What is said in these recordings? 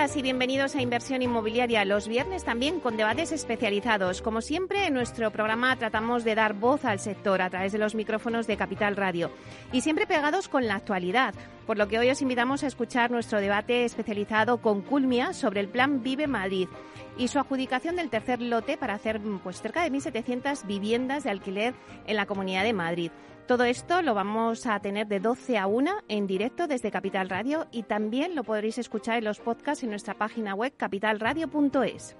Días y bienvenidos a Inversión Inmobiliaria. Los viernes también con debates especializados. Como siempre, en nuestro programa tratamos de dar voz al sector a través de los micrófonos de Capital Radio y siempre pegados con la actualidad, por lo que hoy os invitamos a escuchar nuestro debate especializado con Culmia sobre el Plan Vive Madrid y su adjudicación del tercer lote para hacer pues, cerca de 1.700 viviendas de alquiler en la Comunidad de Madrid. Todo esto lo vamos a tener de 12 a 1 en directo desde Capital Radio y también lo podréis escuchar en los podcasts en nuestra página web capitalradio.es.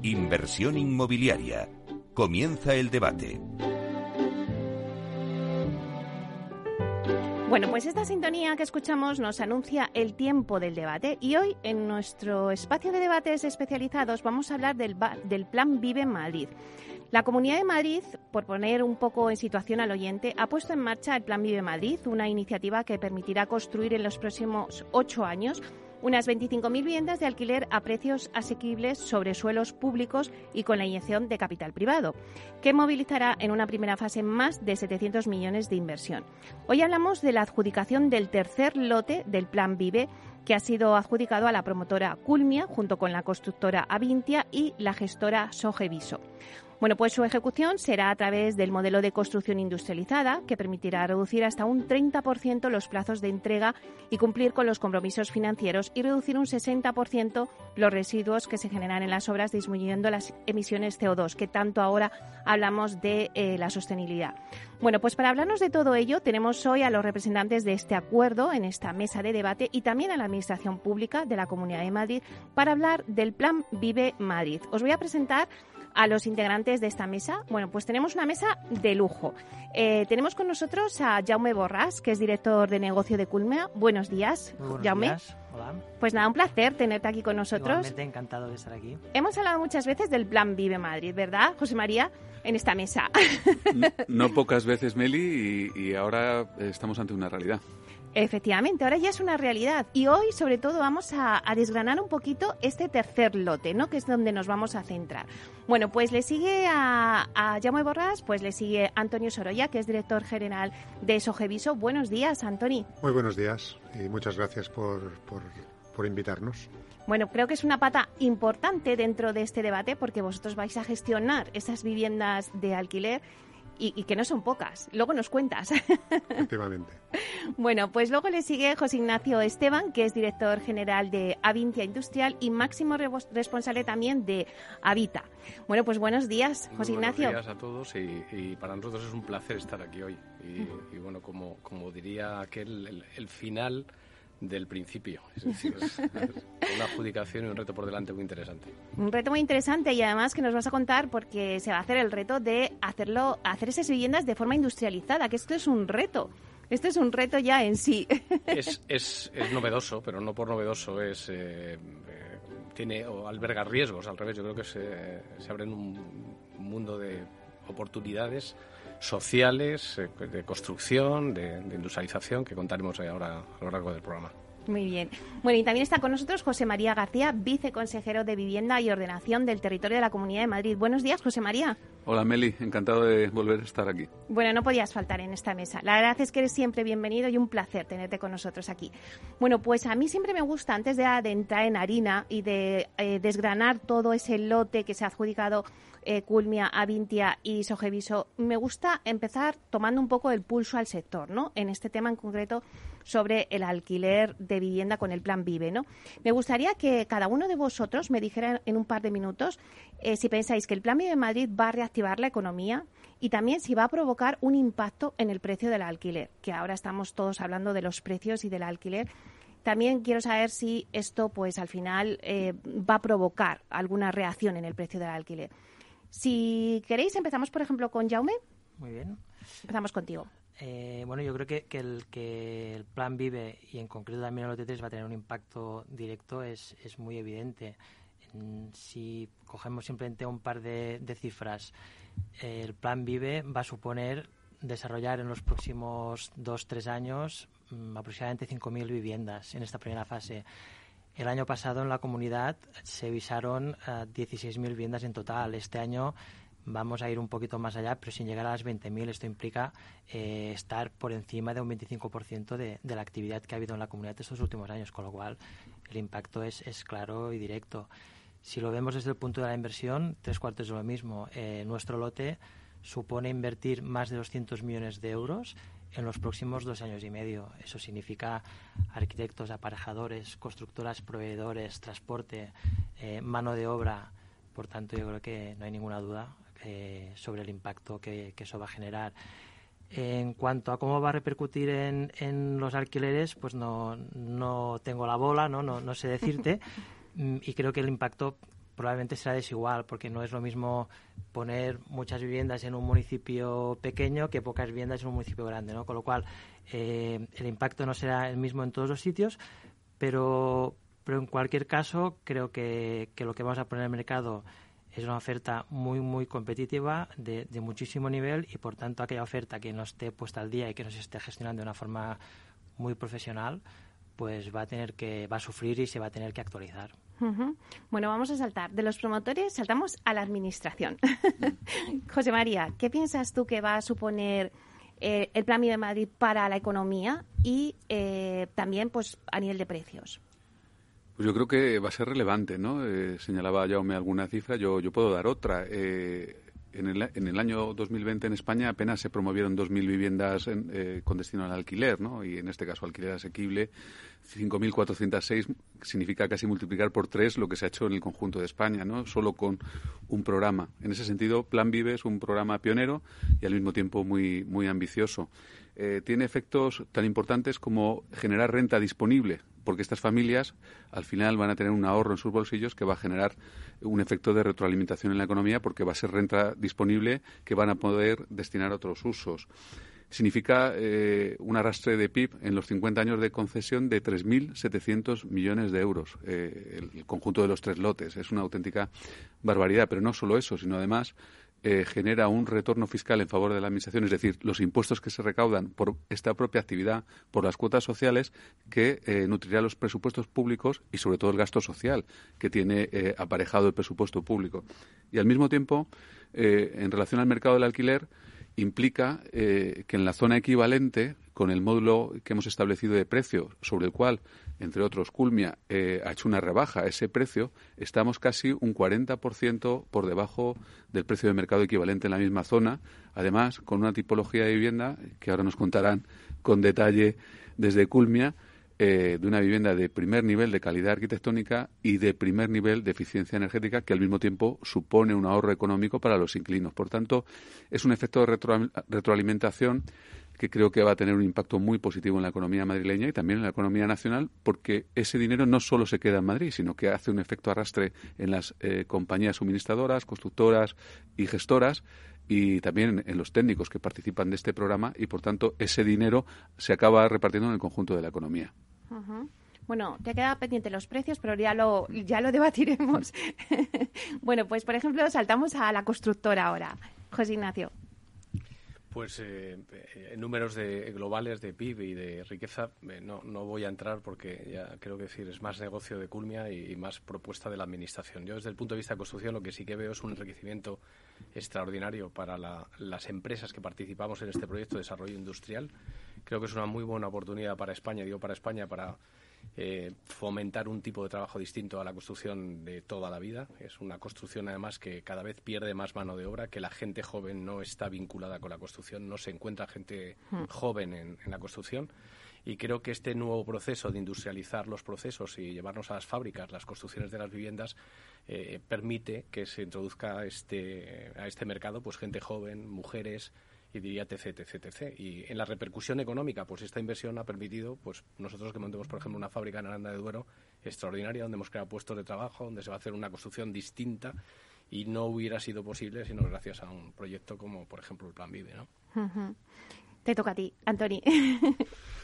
Inversión inmobiliaria. Comienza el debate. Bueno, pues esta sintonía que escuchamos nos anuncia el tiempo del debate y hoy en nuestro espacio de debates especializados vamos a hablar del, del Plan Vive Madrid. La Comunidad de Madrid, por poner un poco en situación al oyente, ha puesto en marcha el Plan Vive Madrid, una iniciativa que permitirá construir en los próximos ocho años unas 25.000 viviendas de alquiler a precios asequibles sobre suelos públicos y con la inyección de capital privado, que movilizará en una primera fase más de 700 millones de inversión. Hoy hablamos de la adjudicación del tercer lote del Plan Vive, que ha sido adjudicado a la promotora Culmia junto con la constructora Avintia y la gestora Sogeviso. Bueno, pues su ejecución será a través del modelo de construcción industrializada, que permitirá reducir hasta un 30% los plazos de entrega y cumplir con los compromisos financieros y reducir un 60% los residuos que se generan en las obras, disminuyendo las emisiones CO2, que tanto ahora hablamos de eh, la sostenibilidad. Bueno, pues para hablarnos de todo ello, tenemos hoy a los representantes de este acuerdo en esta mesa de debate y también a la Administración Pública de la Comunidad de Madrid para hablar del Plan Vive Madrid. Os voy a presentar a los integrantes de esta mesa. Bueno, pues tenemos una mesa de lujo. Eh, tenemos con nosotros a Jaume Borras, que es director de negocio de Culmea. Buenos días, Muy buenos Jaume. días. Hola. Pues nada, un placer tenerte aquí con nosotros. Igualmente encantado de estar aquí. Hemos hablado muchas veces del Plan Vive Madrid, ¿verdad, José María? En esta mesa. No pocas veces, Meli, y, y ahora estamos ante una realidad. Efectivamente, ahora ya es una realidad. Y hoy, sobre todo, vamos a, a, desgranar un poquito este tercer lote, ¿no? Que es donde nos vamos a centrar. Bueno, pues le sigue a, a Jaume Borras, pues le sigue Antonio Sorolla, que es director general de Sogeviso. Buenos días, Antoni. Muy buenos días y muchas gracias por, por, por invitarnos. Bueno, creo que es una pata importante dentro de este debate porque vosotros vais a gestionar esas viviendas de alquiler y, y, que no son pocas. Luego nos cuentas. Efectivamente. bueno, pues luego le sigue José Ignacio Esteban, que es director general de Avintia Industrial y máximo re responsable también de Habita. Bueno, pues buenos días, José Muy Ignacio. Buenos días a todos y, y, para nosotros es un placer estar aquí hoy. Y, y bueno, como, como diría aquel, el, el final del principio. Es decir, es, una adjudicación y un reto por delante muy interesante. Un reto muy interesante y además que nos vas a contar porque se va a hacer el reto de hacerlo, hacer esas viviendas de forma industrializada, que esto es un reto. Esto es un reto ya en sí. Es, es, es novedoso, pero no por novedoso es eh, eh, tiene o alberga riesgos. Al revés, yo creo que se, se abre un mundo de oportunidades sociales, eh, de construcción, de, de, industrialización, que contaremos ahora a lo largo del programa. Muy bien. Bueno, y también está con nosotros José María García, viceconsejero de Vivienda y Ordenación del Territorio de la Comunidad de Madrid. Buenos días, José María. Hola, Meli. Encantado de volver a estar aquí. Bueno, no podías faltar en esta mesa. La verdad es que eres siempre bienvenido y un placer tenerte con nosotros aquí. Bueno, pues a mí siempre me gusta, antes de, de entrar en harina y de eh, desgranar todo ese lote que se ha adjudicado eh, Culmia, Avintia y Sogeviso, me gusta empezar tomando un poco el pulso al sector, ¿no? En este tema en concreto sobre el alquiler de vivienda con el plan Vive, ¿no? Me gustaría que cada uno de vosotros me dijera en un par de minutos eh, si pensáis que el plan Vive Madrid va a reactivar la economía y también si va a provocar un impacto en el precio del alquiler, que ahora estamos todos hablando de los precios y del alquiler. También quiero saber si esto, pues al final, eh, va a provocar alguna reacción en el precio del alquiler. Si queréis, empezamos, por ejemplo, con Jaume. Muy bien. Empezamos contigo. Eh, bueno, yo creo que, que, el, que el plan Vive y en concreto también el OT3 va a tener un impacto directo es, es muy evidente. Si cogemos simplemente un par de, de cifras, el plan Vive va a suponer desarrollar en los próximos dos, tres años mm, aproximadamente 5.000 viviendas en esta primera fase. El año pasado en la comunidad se visaron 16.000 eh, viviendas en total. Este año vamos a ir un poquito más allá, pero sin llegar a las 20.000. Esto implica eh, estar por encima de un 25% de, de, la actividad que ha habido en la comunidad estos últimos años, con lo cual el impacto es, es claro y directo. Si lo vemos desde el punto de la inversión, tres cuartos de lo mismo. Eh, nuestro lote supone invertir más de 200 millones de euros en los próximos dos años y medio. Eso significa arquitectos, aparejadores, constructoras, proveedores, transporte, eh, mano de obra. Por tanto, yo creo que no hay ninguna duda eh, sobre el impacto que, eso va a generar. En cuanto a cómo va a repercutir en, en los alquileres, pues no, no tengo la bola, no, no, no sé decirte. Mm, y creo que el impacto probablemente será desigual, porque no es lo mismo poner muchas viviendas en un municipio pequeño que pocas viviendas en un municipio grande, ¿no? Con lo cual, eh, el impacto no será el mismo en todos los sitios, pero, pero en cualquier caso, creo que, lo que vamos a poner en el mercado es una oferta muy, muy competitiva, de, de, muchísimo nivel, y por tanto, aquella oferta que no esté puesta al día y que no se esté gestionando de una forma muy profesional, pues va a tener que, va a sufrir y se va a tener que actualizar. Bueno, vamos a saltar. De los promotores saltamos a la administración. José María, ¿qué piensas tú que va a suponer eh, el Plan de Madrid para la economía y eh, también pues a nivel de precios? Pues yo creo que va a ser relevante, ¿no? Eh, señalaba Jaume alguna cifra, yo, yo puedo dar otra. En el, en el, año 2020 en España apenas se promovieron 2.000 viviendas eh, con destino al alquiler, ¿no? Y en este caso alquiler asequible, 5.406 significa casi multiplicar por tres lo que se ha hecho en el conjunto de España, ¿no? Solo con un programa. En ese sentido, Plan Vive es un programa pionero y al mismo tiempo muy, muy ambicioso. Eh, tiene efectos tan importantes como generar renta disponible, porque estas familias al final van a tener un ahorro en sus bolsillos que va a generar un efecto de retroalimentación en la economía porque va a ser renta disponible que van a poder destinar a otros usos. Significa eh, un arrastre de PIB en los 50 años de concesión de 3.700 millones de euros, eh, el conjunto de los tres lotes. Es una auténtica barbaridad, pero no solo eso, sino además eh, genera un retorno fiscal en favor de la Administración, es decir, los impuestos que se recaudan por esta propia actividad, por las cuotas sociales, que eh, nutrirá los presupuestos públicos y sobre todo el gasto social que tiene eh, aparejado el presupuesto público. Y al mismo tiempo, en relación al mercado del alquiler, implica que en la zona equivalente, con el módulo que hemos establecido de precio, sobre el cual entre otros Culmia, eh, ha hecho una rebaja a ese precio, estamos casi un 40% por debajo del precio de mercado equivalente en la misma zona, además con una tipología de vivienda que ahora nos contarán con detalle desde Culmia, eh, de una vivienda de primer nivel de calidad arquitectónica y de primer nivel de eficiencia energética que al mismo tiempo supone un ahorro económico para los inquilinos. Por tanto, es un efecto de retroalimentación que creo que va a tener un impacto muy positivo en la economía madrileña y también en la economía nacional, porque ese dinero no solo se queda en Madrid, sino que hace un efecto arrastre en las eh, compañías suministradoras, constructoras y gestoras y también en los técnicos que participan de este programa y, por tanto, ese dinero se acaba repartiendo en el conjunto de la economía. Bueno, te queda pendiente los precios, pero ya lo, ya lo debatiremos. bueno, pues por ejemplo, saltamos a la constructora ahora. José Ignacio. Pues eh, eh, en números de, globales de PIB y de riqueza eh, no, no, voy a entrar porque ya creo que decir es más negocio de Culmia y, más propuesta de la Administración. Yo desde el punto de vista de construcción lo que sí que veo es un enriquecimiento extraordinario para las empresas que participamos en este proyecto de desarrollo industrial. Creo que es una muy buena oportunidad para España, digo para España, para eh, fomentar un tipo de trabajo distinto a la construcción de toda la vida. Es una construcción además que cada vez pierde más mano de obra, que la gente joven no está vinculada con la construcción, no se encuentra gente hmm. joven en, la construcción. Y creo que este nuevo proceso de industrializar los procesos y llevarnos a las fábricas las construcciones de las viviendas eh, permite que se introduzca este, a este mercado pues gente joven, mujeres, y diría etc, etc, etc. Y en la repercusión económica, pues esta inversión ha permitido, pues nosotros que montemos, por ejemplo, una fábrica en Aranda de Duero extraordinaria, donde hemos creado puestos de trabajo, donde se va a hacer una construcción distinta y no hubiera sido posible sino gracias a un proyecto como, por ejemplo, el Plan Vive, ¿no? Te toca a ti, Antoni.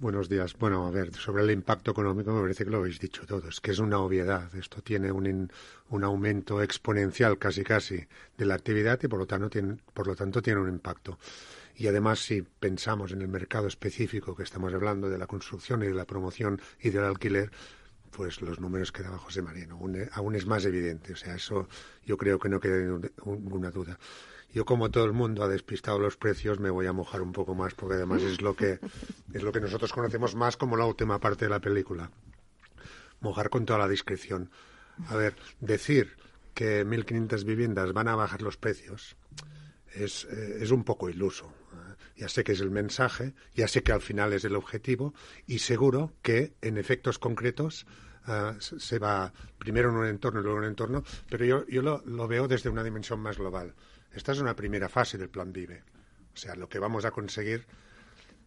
Buenos días. Bueno, a ver, sobre el impacto económico me parece que lo habéis dicho todos, que es una obviedad. Esto tiene un, un aumento exponencial casi casi de la actividad y por lo, tanto tiene, por lo tanto tiene un impacto. Y además, si pensamos en el mercado específico que estamos hablando de la construcción y de la promoción y del alquiler, pues los números que daba José María aún, aún es más evidente. O sea, eso yo creo que no queda ninguna duda. Yo, como todo el mundo ha despistado los precios, me voy a mojar un poco más, porque además es lo que, es lo que nosotros conocemos más como la última parte de la película. Mojar con toda la discreción. A ver, decir que 1.500 viviendas van a bajar los precios es, eh, es un poco iluso. Ya sé que es el mensaje, ya sé que al final es el objetivo y seguro que en efectos concretos uh, se va primero en un entorno y luego en un entorno, pero yo, yo lo veo desde una dimensión más global. Esta es una primera fase del plan Vive. O sea, lo que vamos a conseguir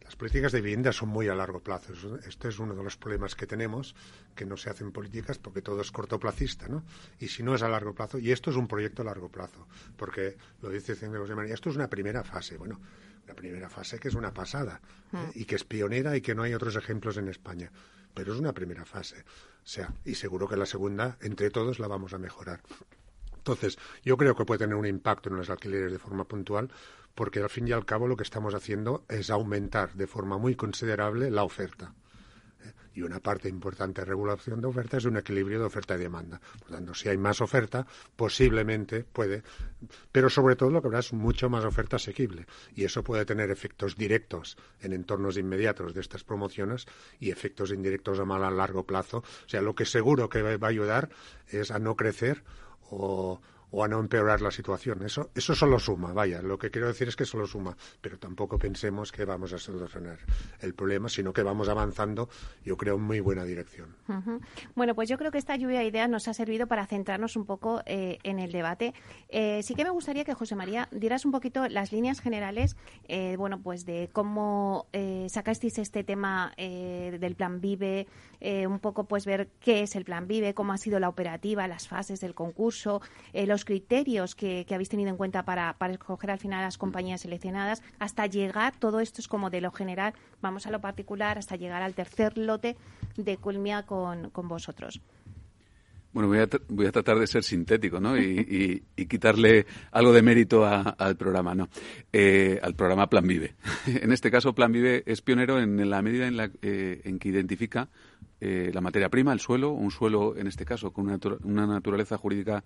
las políticas de vivienda son muy a largo plazo. Este es uno de los problemas que tenemos, que no se hacen políticas porque todo es cortoplacista, ¿no? Y si no es a largo plazo, y esto es un proyecto a largo plazo, porque lo dice José María, esto es una primera fase. Bueno, la primera fase que es una pasada ¿eh? mm. y que es pionera y que no hay otros ejemplos en España. Pero es una primera fase. O sea, y seguro que la segunda, entre todos, la vamos a mejorar. Entonces, yo creo que puede tener un impacto en los alquileres de forma puntual, porque al fin y al cabo lo que estamos haciendo es aumentar de forma muy considerable la oferta. Y una parte importante de regulación de oferta es un equilibrio de oferta y demanda. Por tanto, si hay más oferta, posiblemente puede, pero sobre todo lo que habrá es mucho más oferta asequible. Y eso puede tener efectos directos en entornos inmediatos de estas promociones y efectos indirectos a mal a largo plazo. O sea, lo que seguro que va a ayudar es a no crecer o, o a no empeorar la situación. Eso, eso solo suma, vaya, lo que quiero decir es que solo suma, pero tampoco pensemos que vamos a solucionar el problema, sino que vamos avanzando, yo creo, en muy buena dirección. Bueno, pues yo creo que esta lluvia de ideas nos ha servido para centrarnos un poco eh, en el debate. Eh, sí que me gustaría que, José María, dieras un poquito las líneas generales, eh, bueno, pues de cómo sacasteis este tema del Plan Vive, un poco pues ver qué es el Plan Vive, cómo ha sido la operativa, las fases del concurso, los criterios que, habéis tenido en cuenta para, escoger al final las compañías seleccionadas, hasta llegar, todo esto es como de lo general, vamos a lo particular, hasta llegar al tercer lote de Culmia con, vosotros. Bueno, voy a, voy a, tratar de ser sintético, ¿no? Y, quitarle algo de mérito al programa, ¿no? Eh, al programa Plan Vive. en este caso, Plan Vive es pionero en, la medida en, la, eh, en que identifica eh, la materia prima, el suelo, un suelo en este caso con una, naturaleza jurídica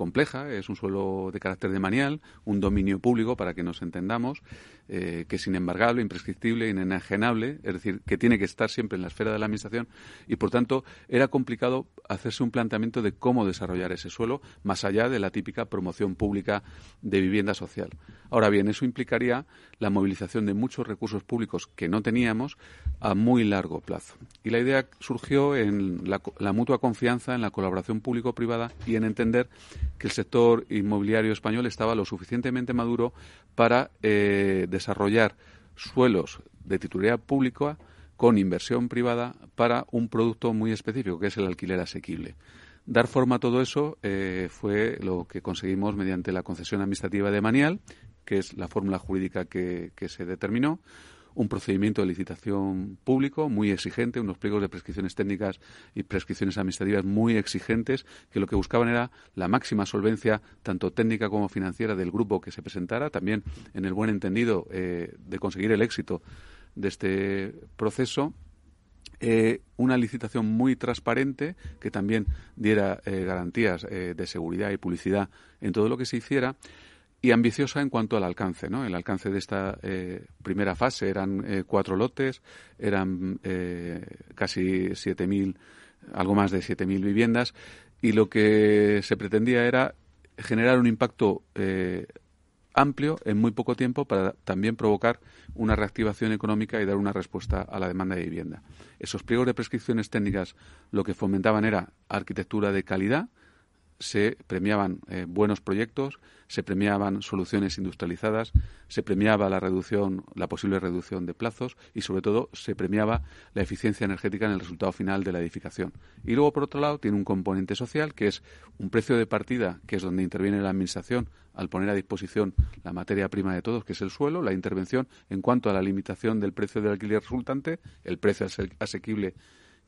compleja, es un suelo de carácter demanial, un dominio público para que nos entendamos, eh, que es inembargable, imprescriptible, inenajenable, es decir, que tiene que estar siempre en la esfera de la administración y por tanto era complicado hacerse un planteamiento de cómo desarrollar ese suelo más allá de la típica promoción pública de vivienda social. Ahora bien, eso implicaría la movilización de muchos recursos públicos que no teníamos a muy largo plazo. Y la idea surgió en la, mutua confianza en la colaboración público-privada y en entender que el sector inmobiliario español estaba lo suficientemente maduro para eh, desarrollar suelos de titularidad pública con inversión privada para un producto muy específico, que es el alquiler asequible. Dar forma a todo eso eh, fue lo que conseguimos mediante la concesión administrativa de Manial, que es la fórmula jurídica que, se determinó, un procedimiento de licitación público muy exigente, unos pliegos de prescripciones técnicas y prescripciones administrativas muy exigentes, que lo que buscaban era la máxima solvencia, tanto técnica como financiera, del grupo que se presentara, también en el buen entendido eh, de conseguir el éxito de este proceso. Eh, una licitación muy transparente que también diera eh, garantías de seguridad y publicidad en todo lo que se hiciera y ambiciosa en cuanto al alcance. ¿no? El alcance de esta eh, primera fase eran eh, cuatro lotes, eran eh, casi 7.000, algo más de 7.000 viviendas, y lo que se pretendía era generar un impacto amplio en muy poco tiempo para también provocar una reactivación económica y dar una respuesta a la demanda de vivienda. Esos pliegos de prescripciones técnicas lo que fomentaban era arquitectura de calidad, se premiaban eh, buenos proyectos, se premiaban soluciones industrializadas, se premiaba la reducción, la posible reducción de plazos y sobre todo se premiaba la eficiencia energética en el resultado final de la edificación. Y luego, por otro lado, tiene un componente social que es un precio de partida, que es donde interviene la administración al poner a disposición la materia prima de todos, que es el suelo, la intervención en cuanto a la limitación del precio del alquiler resultante, el precio asequible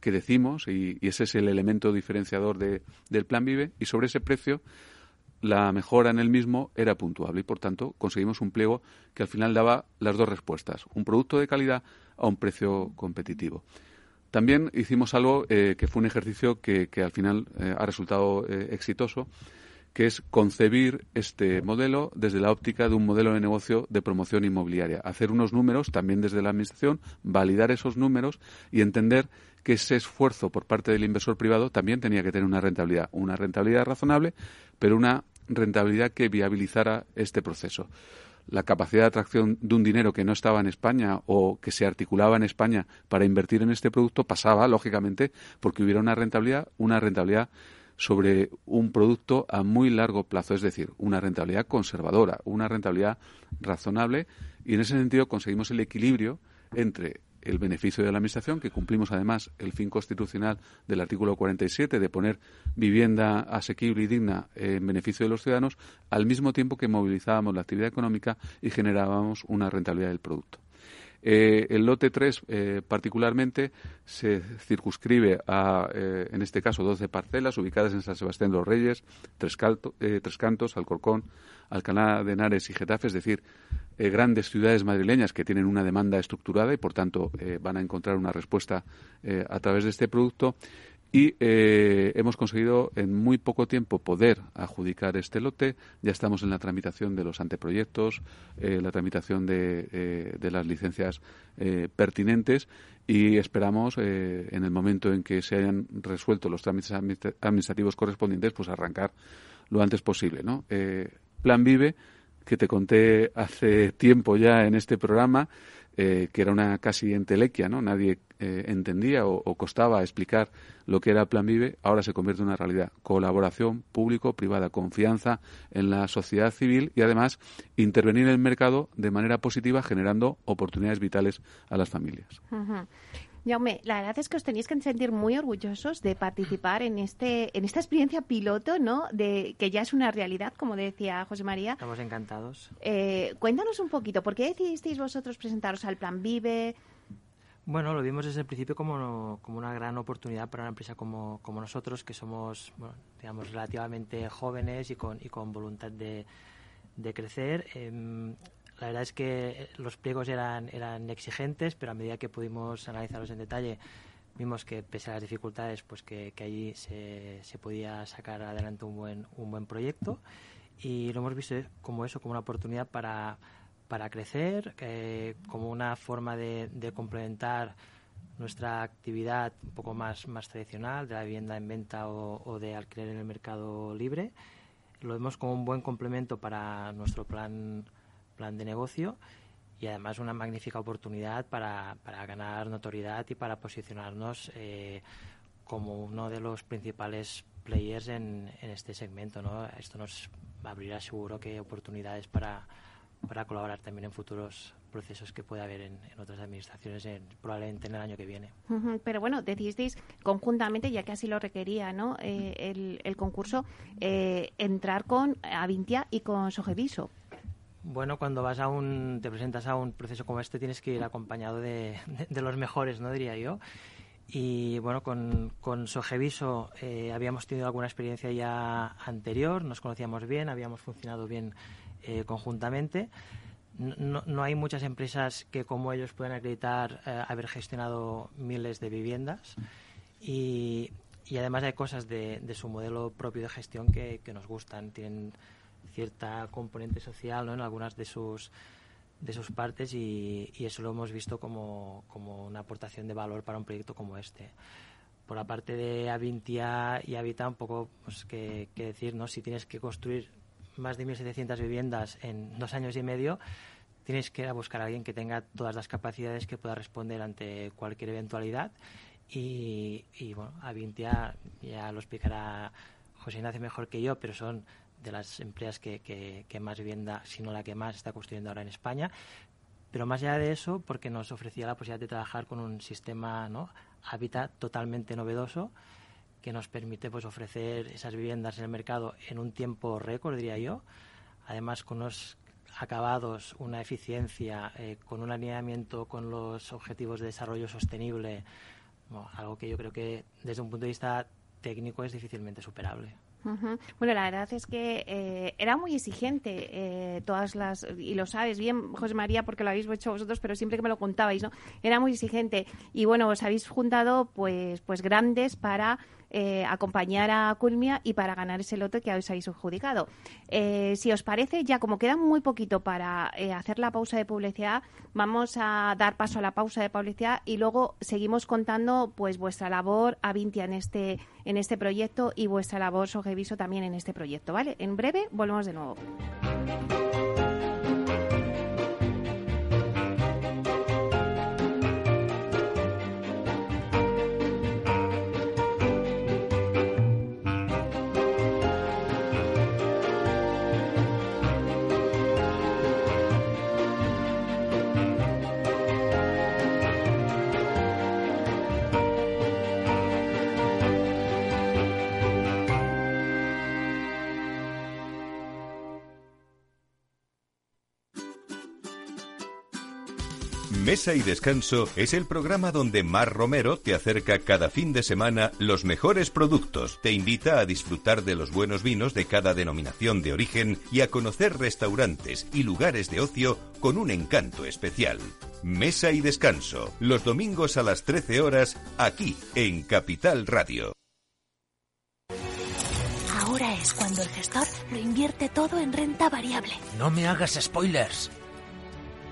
que decimos, y, ese es el elemento diferenciador del Plan Vive, y sobre ese precio la mejora en el mismo era puntuable y, por tanto, conseguimos un pliego que al final daba las dos respuestas, un producto de calidad a un precio competitivo. También hicimos algo eh, que fue un ejercicio que, al final eh, ha resultado eh, exitoso, que es concebir este modelo desde la óptica de un modelo de negocio de promoción inmobiliaria. Hacer unos números también desde la Administración, validar esos números y entender que ese esfuerzo por parte del inversor privado también tenía que tener una rentabilidad, una rentabilidad razonable, pero una rentabilidad que viabilizara este proceso. La capacidad de atracción de un dinero que no estaba en España o que se articulaba en España para invertir en este producto pasaba, lógicamente, porque hubiera una rentabilidad, una rentabilidad sobre un producto a muy largo plazo, es decir, una rentabilidad conservadora, una rentabilidad razonable y en ese sentido conseguimos el equilibrio entre el beneficio de la Administración, que cumplimos además el fin constitucional del artículo 47 de poner vivienda asequible y digna en beneficio de los ciudadanos, al mismo tiempo que movilizábamos la actividad económica y generábamos una rentabilidad del producto. Eh, el lote 3, eh, particularmente, se circunscribe a, eh, en este caso, 12 parcelas ubicadas en San Sebastián de los Reyes, Tres, Cantos, Alcorcón, Alcalá de Henares y Getafe, es decir, grandes ciudades madrileñas que tienen una demanda estructurada y, por tanto, van a encontrar una respuesta a través de este producto y eh, hemos conseguido en muy poco tiempo poder adjudicar este lote. Ya estamos en la tramitación de los anteproyectos, eh, la tramitación de, eh, de las licencias pertinentes y esperamos en el momento en que se hayan resuelto los trámites administrativos correspondientes, pues arrancar lo antes posible. ¿no? Plan Vive, que te conté hace tiempo ya en este programa, que era una casi entelequia, ¿no? Nadie eh, entendía o, costaba explicar lo que era Plan Vive, ahora se convierte en una realidad. Colaboración público-privada, confianza en la sociedad civil y además intervenir en el mercado de manera positiva generando oportunidades vitales a las familias. Jaume, la verdad es que os tenéis que sentir muy orgullosos de participar en este en esta experiencia piloto, ¿no? De que ya es una realidad, como decía José María. Estamos encantados. Eh, cuéntanos un poquito, ¿por qué decidisteis vosotros presentaros al Plan Vive? Bueno, lo vimos desde el principio como, como una gran oportunidad para una empresa como, como nosotros, que somos, digamos, relativamente jóvenes y con, y con voluntad de, de crecer. Em, la verdad es que los pliegos eran, eran exigentes, pero a medida que pudimos analizarlos en detalle, vimos que pese a las dificultades, pues que, que allí se, se podía sacar adelante un buen, un buen proyecto y lo hemos visto como eso, como una oportunidad para para crecer, como una forma de, complementar nuestra actividad un poco más, más tradicional de la vivienda en venta o, de alquiler en el mercado libre. Lo vemos como un buen complemento para nuestro plan, plan de negocio y además una magnífica oportunidad para, para ganar notoriedad y para posicionarnos eh, como uno de los principales players en, en este segmento. ¿no? Esto nos abrirá seguro que oportunidades para para colaborar también en futuros procesos que pueda haber en, otras administraciones, probablemente en el año que viene. pero bueno, decidisteis conjuntamente, ya que así lo requería ¿no? Eh, el, concurso, eh, entrar con Avintia y con Sogeviso. Bueno, cuando vas a un, te presentas a un proceso como este, tienes que ir acompañado de, los mejores, ¿no? Diría yo. Y bueno, con, con Sogeviso eh, habíamos tenido alguna experiencia ya anterior, nos conocíamos bien, habíamos funcionado bien eh, conjuntamente. No, no, hay muchas empresas que como ellos puedan acreditar eh, haber gestionado miles de viviendas y, y además hay cosas de, de, su modelo propio de gestión que, que, nos gustan. Tienen cierta componente social ¿no? en algunas de sus de sus partes y, eso lo hemos visto como, como, una aportación de valor para un proyecto como este. Por la parte de Avintia y Habita, un poco pues, que, que decir, ¿no? si tienes que construir más de 1.700 viviendas en dos años y medio, tienes que ir a buscar a alguien que tenga todas las capacidades que pueda responder ante cualquier eventualidad. Y, y bueno, a Vintia ya lo explicará José Ignacio mejor que yo, pero son de las empresas que, que, más vivienda, si no la que más está construyendo ahora en España. Pero más allá de eso, porque nos ofrecía la posibilidad de trabajar con un sistema ¿no? hábitat totalmente novedoso que nos permite pues ofrecer esas viviendas en el mercado en un tiempo récord, diría yo, además con unos acabados, una eficiencia, eh, con un alineamiento con los objetivos de desarrollo sostenible, algo que yo creo que desde un punto de vista técnico es difícilmente superable. Bueno, la verdad es que eh, era muy exigente eh, todas las, y lo sabes bien, José María, porque lo habéis hecho vosotros, pero siempre que me lo contabais, ¿no? Era muy exigente. Y bueno, os habéis juntado pues, pues grandes para eh, acompañar a Culmia y para ganar ese lote que os habéis adjudicado. Eh, si os parece, ya como queda muy poquito para eh, hacer la pausa de publicidad, vamos a dar paso a la pausa de publicidad y luego seguimos contando pues vuestra labor a Vintia en este, en este proyecto y vuestra labor Sogeviso también en este proyecto, ¿vale? En breve volvemos de nuevo. Mesa y Descanso es el programa donde Mar Romero te acerca cada fin de semana los mejores productos, te invita a disfrutar de los buenos vinos de cada denominación de origen y a conocer restaurantes y lugares de ocio con un encanto especial. Mesa y Descanso, los domingos a las 13 horas, aquí en Capital Radio. Ahora es cuando el gestor lo invierte todo en renta variable. No me hagas spoilers.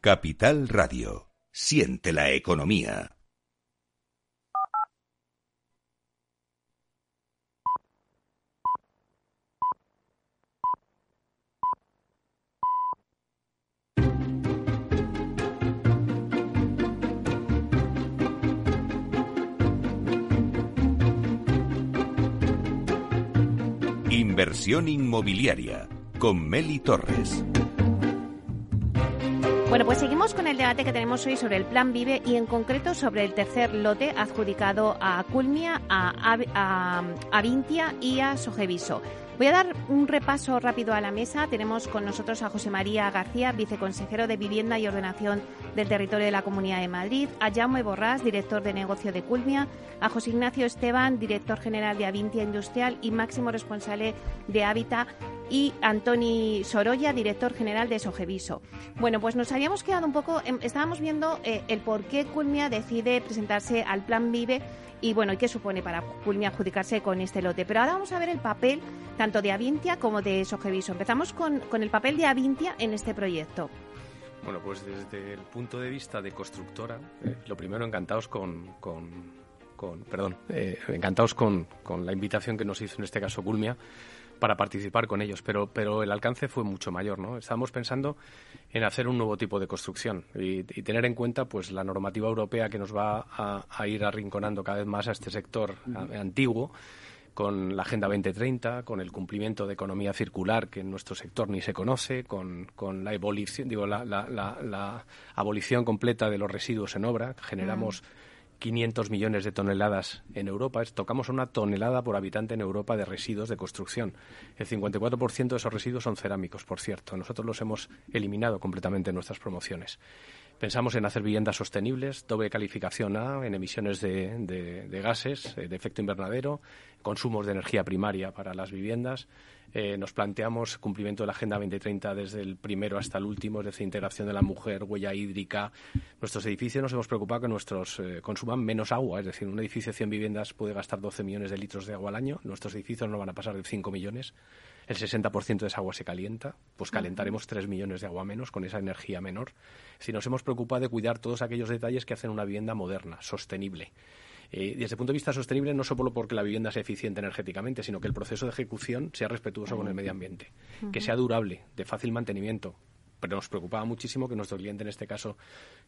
Capital Radio. Siente la economía. Inversión inmobiliaria con Meli Torres. Bueno, pues seguimos con el debate que tenemos hoy sobre el Plan Vive y en concreto sobre el tercer lote adjudicado a Culmia, a, a, Vintia y a Sogeviso. Voy a dar un repaso rápido a la mesa. Tenemos con nosotros a José María García, viceconsejero de Vivienda y Ordenación del Territorio de la Comunidad de Madrid, a Jaume Borrás, director de negocio de Culmia, a José Ignacio Esteban, director general de Avintia Industrial y máximo responsable de Hábitat y Antoni Sorolla, director general de Sogeviso. Bueno, pues nos habíamos quedado un poco, estábamos viendo eh, el por qué Culmia decide presentarse al Plan Vive y bueno, ¿y qué supone para Culmia adjudicarse con este lote? Pero ahora vamos a ver el papel tanto de Avintia como de Sogeviso. Empezamos con, con el papel de Avintia en este proyecto. Bueno, pues desde el punto de vista de constructora, eh, lo primero encantados con, con, perdón, eh, encantados con, con la invitación que nos hizo en este caso Culmia para participar con ellos, pero, pero el alcance fue mucho mayor, ¿no? Estábamos pensando en hacer un nuevo tipo de construcción y, tener en cuenta pues la normativa europea que nos va a, ir arrinconando cada vez más a este sector antiguo con la Agenda 2030, con el cumplimiento de economía circular que en nuestro sector ni se conoce, con, con la, abolición, digo, la, la, la, abolición completa de los residuos en obra. Generamos 500 millones de toneladas en Europa. Tocamos una tonelada por habitante en Europa de residuos de construcción. El 54% de esos residuos son cerámicos, por cierto. Nosotros los hemos eliminado completamente en nuestras promociones. Pensamos en hacer viviendas sostenibles, doble calificación A en emisiones de, gases eh, de efecto invernadero, consumos de energía primaria para las viviendas. Eh, nos planteamos cumplimiento de la Agenda 2030 desde el primero hasta el último, es decir, integración de la mujer, huella hídrica. Nuestros edificios nos hemos preocupado que nuestros eh, consuman menos agua, es decir, un edificio de 100 viviendas puede gastar 12 millones de litros de agua al año, nuestros edificios no van a pasar de 5 millones el 60% de esa agua se calienta, pues calentaremos 3 millones de agua menos con esa energía menor. Si nos hemos preocupado de cuidar todos aquellos detalles que hacen una vivienda moderna, sostenible. Eh, desde el punto de vista sostenible, no solo porque la vivienda sea eficiente energéticamente, sino que el proceso de ejecución sea respetuoso con el medio ambiente, que sea durable, de fácil mantenimiento, pero nos preocupaba muchísimo que nuestro cliente, en este caso,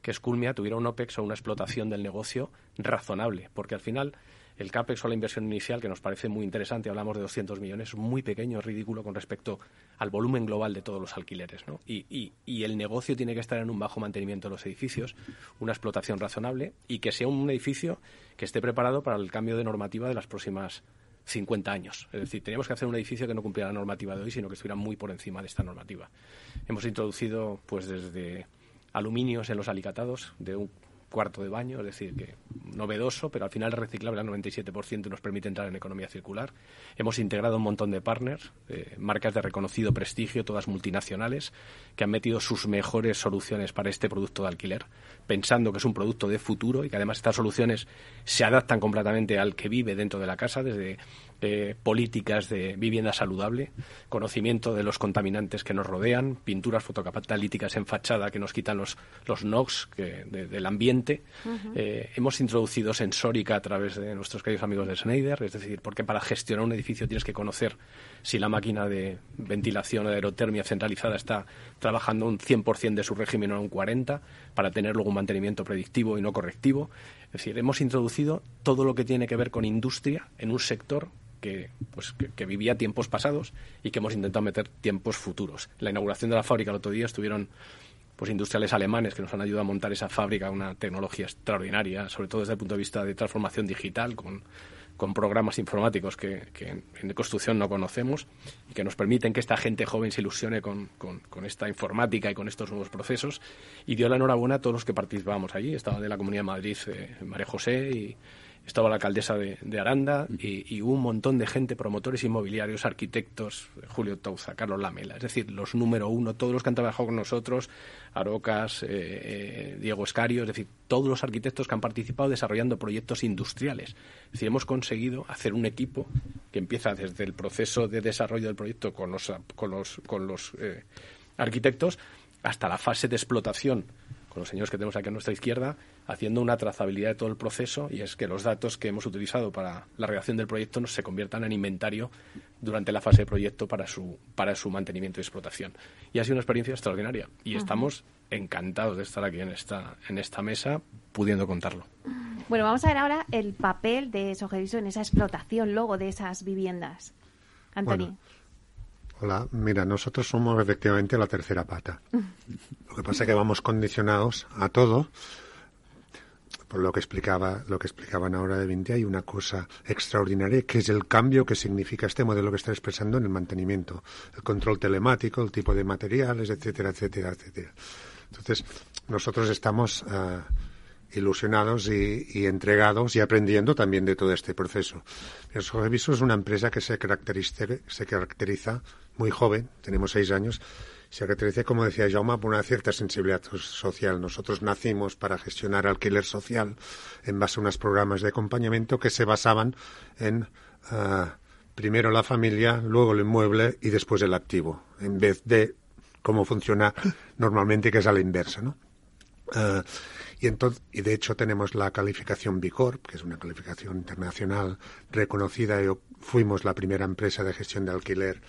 que es Culmia, tuviera un OPEX o una explotación del negocio razonable, porque al final el CAPEX o la inversión inicial, que nos parece muy interesante, hablamos de 200 millones, es muy pequeño, ridículo con respecto al volumen global de todos los alquileres. ¿no? Y, y, el negocio tiene que estar en un bajo mantenimiento de los edificios, una explotación razonable y que sea un edificio que esté preparado para el cambio de normativa de las próximas 50 años. Es decir, teníamos que hacer un edificio que no cumpliera la normativa de hoy, sino que estuviera muy por encima de esta normativa. Hemos introducido, pues, desde aluminios en los alicatados, de un cuarto de baño, es decir, que novedoso, pero al final reciclable al 97% y nos permite entrar en economía circular. Hemos integrado un montón de partners, eh, marcas de reconocido prestigio, todas multinacionales, que han metido sus mejores soluciones para este producto de alquiler, pensando que es un producto de futuro y que además estas soluciones se adaptan completamente al que vive dentro de la casa, desde políticas de vivienda saludable, conocimiento de los contaminantes que nos rodean, pinturas fotocatalíticas en fachada que nos quitan los, los NOx del ambiente. Eh, hemos introducido sensórica a través de nuestros queridos amigos de Schneider, es decir, porque para gestionar un edificio tienes que conocer si la máquina de ventilación o de aerotermia centralizada está trabajando un 100% de su régimen o un 40% para tener luego un mantenimiento predictivo y no correctivo. Es decir, hemos introducido todo lo que tiene que ver con industria en un sector que, pues, que, vivía tiempos pasados y que hemos intentado meter tiempos futuros. la inauguración de la fábrica el otro día estuvieron pues industriales alemanes que nos han ayudado a montar esa fábrica, una tecnología extraordinaria, sobre todo desde el punto de vista de transformación digital, con, con programas informáticos que, en construcción no conocemos y que nos permiten que esta gente joven se ilusione con, con, esta informática y con estos nuevos procesos. Y dio la enhorabuena a todos los que participábamos allí. Estaba de la Comunidad de Madrid eh, María José y, estaba la alcaldesa de, Aranda y, un montón de gente, promotores inmobiliarios, arquitectos, Julio Touza, Carlos Lamela, es decir, los número uno, todos los que han trabajado con nosotros, Arocas, eh, eh, Diego Escario, es decir, todos los arquitectos que han participado desarrollando proyectos industriales. Es decir, hemos conseguido hacer un equipo que empieza desde el proceso de desarrollo del proyecto con los, con los, con los eh, arquitectos hasta la fase de explotación con los señores que tenemos aquí a nuestra izquierda, haciendo una trazabilidad de todo el proceso y es que los datos que hemos utilizado para la redacción del proyecto se conviertan en inventario durante la fase de proyecto para su, para su mantenimiento y explotación. Y ha sido una experiencia extraordinaria y estamos encantados de estar aquí en esta, en esta mesa pudiendo contarlo. Bueno, vamos a ver ahora el papel de Sogeviso en esa explotación luego de esas viviendas. Antonio. Hola, mira, nosotros somos efectivamente la tercera pata. Lo que pasa es que vamos condicionados a todo por lo que explicaba, lo que explicaban ahora de 20, hay una cosa extraordinaria que es el cambio que significa este modelo que está expresando en el mantenimiento, el control telemático, el tipo de materiales, etcétera, etcétera, etcétera. Entonces, nosotros estamos eh, ilusionados y, entregados y aprendiendo también de todo este proceso. Sogeviso es una empresa que se se caracteriza muy joven, tenemos seis años, se caracteriza, como decía Jaume, por una cierta sensibilidad social. Nosotros nacimos para gestionar alquiler social en base a unos programas de acompañamiento que se basaban en eh, primero la familia, luego el inmueble y después el activo, en vez de cómo funciona normalmente, que es a la inversa, ¿no? Eh, y, entonces, y de hecho tenemos la calificación B Corp, que es una calificación internacional reconocida y fuimos la primera empresa de gestión de alquiler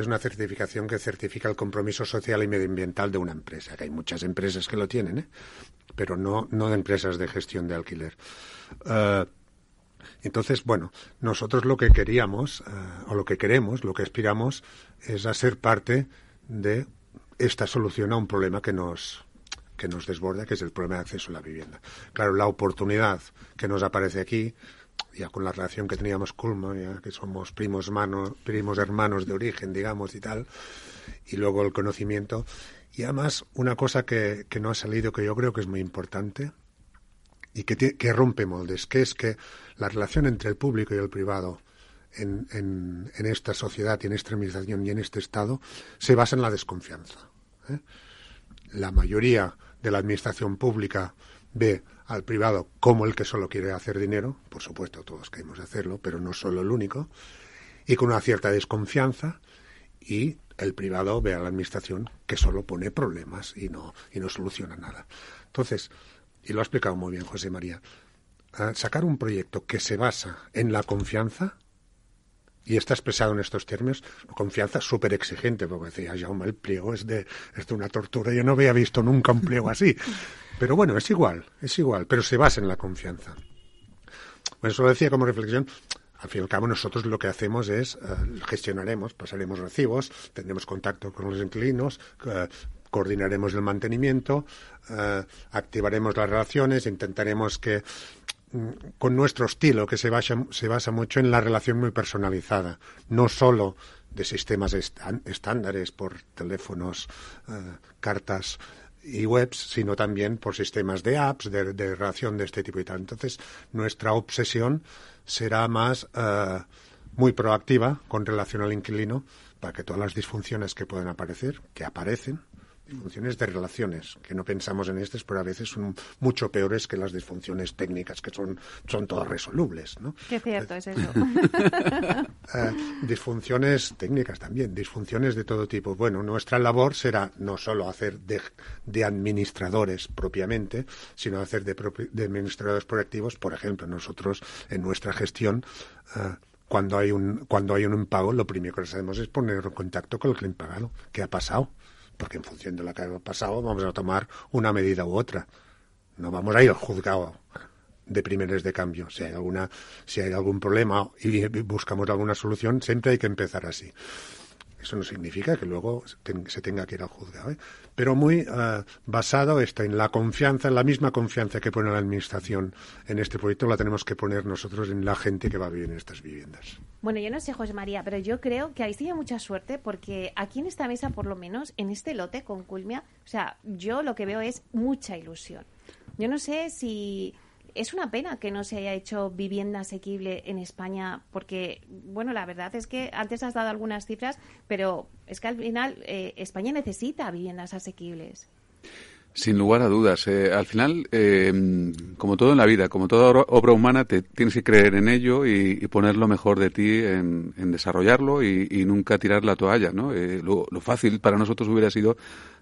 es una certificación que certifica el compromiso social y medioambiental de una empresa, que hay muchas empresas que lo tienen, ¿eh? pero no, no de empresas de gestión de alquiler. Eh, entonces, bueno, nosotros lo que queríamos, eh, o lo que queremos, lo que aspiramos, es a ser parte de esta solución a un problema que nos, que nos desborda, que es el problema de acceso a la vivienda. Claro, la oportunidad que nos aparece aquí ya con la relación que teníamos Kulma, ya que somos primos, primos hermanos de origen, digamos, y tal, y luego el conocimiento. Y además, una cosa que, que no ha salido, que yo creo que es muy importante, y que, que rompe moldes, que es que la relación entre el público y el privado en, en, en esta sociedad y en esta administración y en este Estado se basa en la desconfianza. ¿eh? La mayoría de la administración pública ve al privado como el que solo quiere hacer dinero, por supuesto todos queremos hacerlo, pero no solo el único, y con una cierta desconfianza, y el privado ve a la administración que solo pone problemas y no, y no soluciona nada. Entonces, y lo ha explicado muy bien José María, sacar un proyecto que se basa en la confianza, y está expresado en estos términos, confianza súper exigente, porque decía, ya el pliego es de, es de una tortura, yo no había visto nunca un pliego así. Pero bueno, es igual, es igual, pero se basa en la confianza. Bueno, eso lo decía como reflexión. Al fin y al cabo, nosotros lo que hacemos es eh, gestionaremos, pasaremos recibos, tendremos contacto con los inquilinos, eh, coordinaremos el mantenimiento, eh, activaremos las relaciones, intentaremos que con nuestro estilo, que se basa, se basa mucho en la relación muy personalizada, no solo de sistemas estándares por teléfonos, cartas y webs, sino también por sistemas de apps, de, relación de este tipo y tal. Entonces, nuestra obsesión será más eh, muy proactiva con relación al inquilino para que todas las disfunciones que puedan aparecer, que aparecen, disfunciones de relaciones, que no pensamos en estas, pero a veces son mucho peores que las disfunciones técnicas, que son, son todas resolubles. ¿no? Qué cierto es eso. Eh, disfunciones técnicas también, disfunciones de todo tipo. Bueno, nuestra labor será no solo hacer de, administradores propiamente, sino hacer de, administradores proactivos. Por ejemplo, nosotros en nuestra gestión. Eh, cuando hay un cuando hay un impago, lo primero que hacemos es poner en contacto con el cliente pagado. ¿Qué ha pasado? Porque en función de lo que ha pasado vamos a tomar una medida u otra. No vamos a ir al juzgado de primeros de cambio. Si hay alguna, si hay algún problema y buscamos alguna solución, siempre hay que empezar así. Eso no significa que luego se tenga que ir al juzgado, ¿eh? Pero muy uh, basado está en la confianza, en la misma confianza que pone la Administración en este proyecto, la tenemos que poner nosotros en la gente que va a vivir en estas viviendas. Bueno, yo no sé, José María, pero yo creo que habéis tenido mucha suerte porque aquí en esta mesa, por lo menos, en este lote con Culmia, o sea, yo lo que veo es mucha ilusión. Yo no sé si es una pena que no se haya hecho vivienda asequible en España, porque, bueno, la verdad es que antes has dado algunas cifras, pero es que al final eh, España necesita viviendas asequibles. Sin lugar a dudas. Eh, al final, eh, como todo en la vida, como toda obra humana, te tienes que creer en ello y, poner lo mejor de ti en, desarrollarlo y, nunca tirar la toalla. ¿no? lo, fácil para nosotros hubiera sido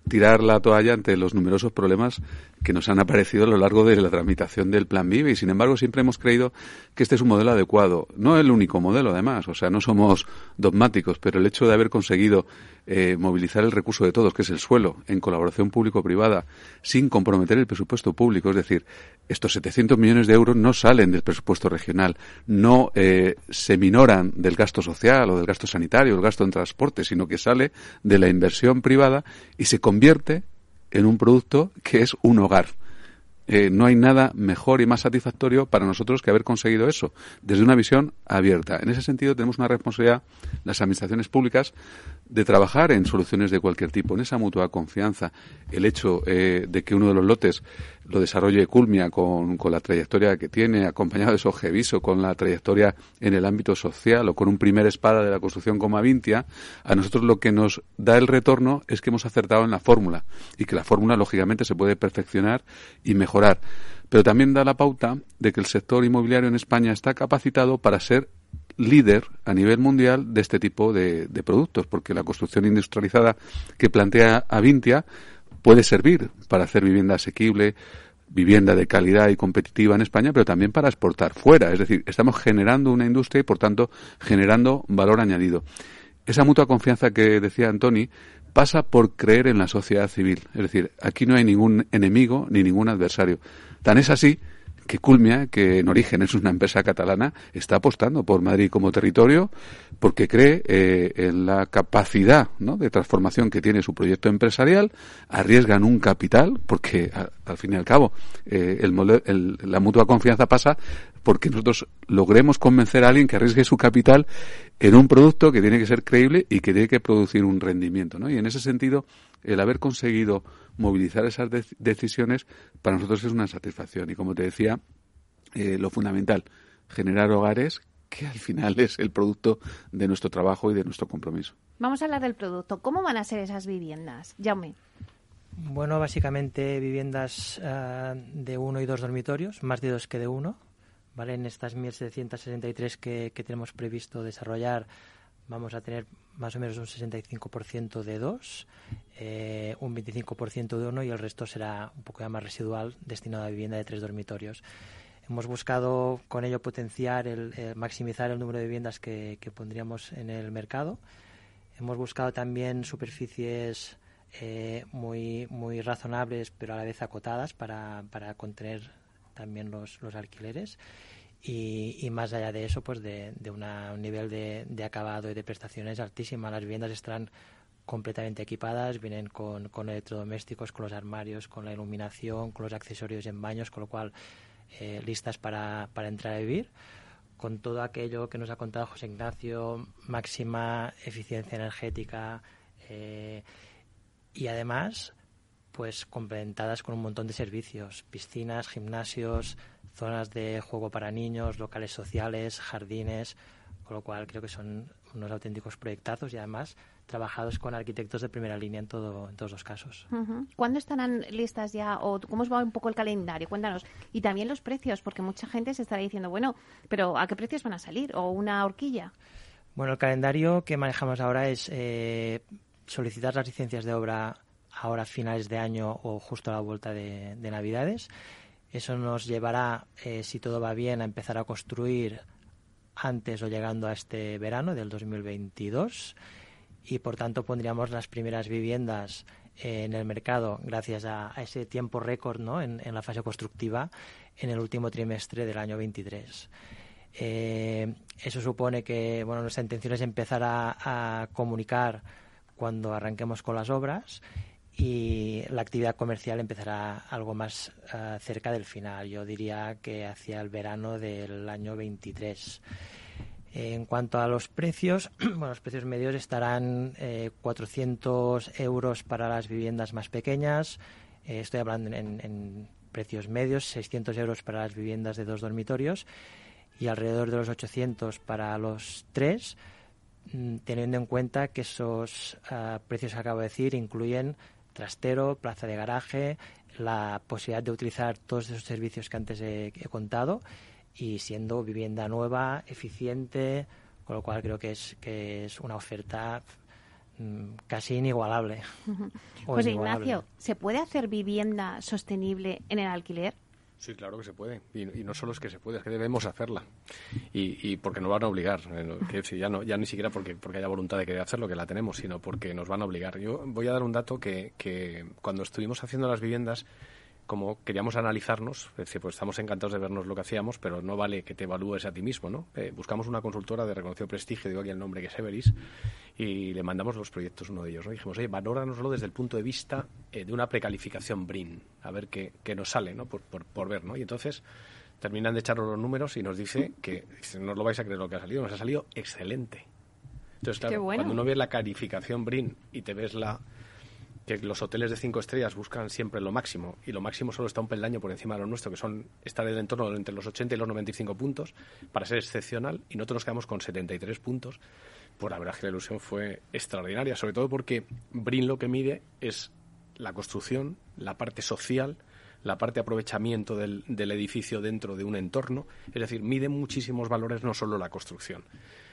tirar la toalla ante los numerosos problemas que nos han aparecido a lo largo de la tramitación del Plan Vive y sin embargo siempre hemos creído que este es un modelo adecuado. No el único modelo además, o sea, no somos dogmáticos, pero el hecho de haber conseguido eh, movilizar el recurso de todos, que es el suelo, en colaboración público-privada, sin comprometer el presupuesto público, es decir, estos 700 millones de euros no salen del presupuesto regional, no eh, se minoran del gasto social o del gasto sanitario o del gasto en transporte, sino que sale de la inversión privada y se convierte en un producto que es un hogar. Eh, no hay nada mejor y más satisfactorio para nosotros que haber conseguido eso, desde una visión abierta. En ese sentido, tenemos una responsabilidad, las administraciones públicas, de trabajar en soluciones de cualquier tipo, en esa mutua confianza. El hecho eh, de que uno de los lotes lo desarrolle Culmia con, con, la trayectoria que tiene, acompañado de Sogeviso, con la trayectoria en el ámbito social o con un primer espada de la construcción como Avintia, a nosotros lo que nos da el retorno es que hemos acertado en la fórmula y que la fórmula, lógicamente, se puede perfeccionar y mejorar. Pero también da la pauta de que el sector inmobiliario en España está capacitado para ser líder a nivel mundial de este tipo de, de productos, porque la construcción industrializada que plantea Avintia puede servir para hacer vivienda asequible, vivienda de calidad y competitiva en España, pero también para exportar fuera. Es decir, estamos generando una industria y, por tanto, generando valor añadido. Esa mutua confianza que decía Antoni pasa por creer en la sociedad civil. Es decir, aquí no hay ningún enemigo ni ningún adversario. Tan es así que Culmia, que en origen es una empresa catalana, está apostando por Madrid como territorio porque cree eh, en la capacidad de transformación que tiene su proyecto empresarial, arriesgan un capital, porque al fin y al cabo eh, el, la mutua confianza pasa porque nosotros logremos convencer a alguien que arriesgue su capital en un producto que tiene que ser creíble y que tiene que producir un rendimiento. ¿no? Y en ese sentido, el haber conseguido movilizar esas decisiones para nosotros es una satisfacción. Y como te decía, eh, lo fundamental, generar hogares que al final es el producto de nuestro trabajo y de nuestro compromiso. Vamos a hablar del producto. ¿Cómo van a ser esas viviendas? Jaume. Bueno, básicamente viviendas uh, de uno y dos dormitorios, más de dos que de uno. ¿vale? En estas 1.763 que, que tenemos previsto desarrollar, vamos a tener más o menos un 65% de dos, eh, un 25% de uno y el resto será un poco más residual destinado a vivienda de tres dormitorios. Hemos buscado con ello potenciar, el, maximizar el número de viviendas que, pondríamos en el mercado. Hemos buscado también superficies eh, muy, muy razonables pero a la vez acotadas para, para contener también los, los alquileres y, más allá de eso, pues de, un nivel de, acabado y de prestaciones altísima. Las viviendas están completamente equipadas, vienen con, con electrodomésticos, con los armarios, con la iluminación, con los accesorios en baños, con lo cual eh, listas para, para entrar a vivir con todo aquello que nos ha contado José Ignacio, máxima eficiencia energética eh, y además pues complementadas con un montón de servicios, piscinas, gimnasios, zonas de juego para niños, locales sociales, jardines, con lo cual creo que son unos auténticos proyectazos y además trabajados con arquitectos de primera línea en, todo, en todos los casos. ¿Cuándo estarán listas ya o cómo os va un poco el calendario? Cuéntanos. Y también los precios, porque mucha gente se estará diciendo, bueno, pero ¿a qué precios van a salir? ¿O una horquilla? Bueno, el calendario que manejamos ahora es eh, solicitar las licencias de obra ahora a finales de año o justo a la vuelta de Navidades eso nos llevará, eh, si todo va bien, a empezar a construir antes o llegando a este verano del 2022 y por tanto pondríamos las primeras viviendas en el mercado gracias a, ese tiempo récord ¿no? en, la fase constructiva en el último trimestre del año 23. Eh, eso supone que bueno, nuestra intención es empezar a comunicar cuando arranquemos con las obras y la actividad comercial empezará algo más eh, cerca del final. Yo diría que hacia el verano del año 23. En cuanto a los precios, bueno, los precios medios estarán 400 eh, euros para las viviendas más pequeñas. Eh, estoy hablando en, precios medios, 600 euros para las viviendas de dos dormitorios y alrededor de los 800 para los tres, mm, teniendo en cuenta que esos precios que acabo de decir incluyen trastero, plaza de garaje, la posibilidad de utilizar todos esos servicios que antes he, contado y siendo vivienda nueva, eficiente, con lo cual creo que es, que es una oferta mm, casi inigualable. pues Ignacio, ¿se puede hacer vivienda sostenible en el alquiler? Sí, claro que se puede. Y, no solo es que se puede, es que debemos hacerla. Y, porque nos van a obligar. Eh, que ya, no, ya ni siquiera porque, porque haya voluntad de querer hacerlo, que la tenemos, sino porque nos van a obligar. Yo voy a dar un dato que, que cuando estuvimos haciendo las viviendas, como queríamos analizarnos, es decir, pues estamos encantados de vernos lo que hacíamos, pero no vale que te evalúes a ti mismo, ¿no? Eh, buscamos una consultora de reconocido prestigio, digo aquí el nombre que es Everis, y le mandamos los proyectos, uno de ellos, ¿no? Dijimos, oye, valóranoslo desde el punto de vista eh, de una precalificación BRIN, a ver qué, nos sale, ¿no? Por, por, ver, ¿no? Y entonces terminan de echarnos los números y nos dice que no os lo vais a creer lo que ha salido, nos ha salido excelente. Entonces, claro, cuando uno ve la calificación BRIN y te ves la que los hoteles de cinco estrellas buscan siempre lo máximo y lo máximo solo está un peldaño por encima de lo nuestro, que son estar en el entorno entre los 80 y los 95 puntos para ser excepcional y nosotros nos quedamos con 73 puntos. Por la verdad que la ilusión fue extraordinaria, sobre todo porque Brin lo que mide es la construcción, la parte social, la parte de aprovechamiento del, del edificio dentro de un entorno, es decir, mide muchísimos valores, no solo la construcción.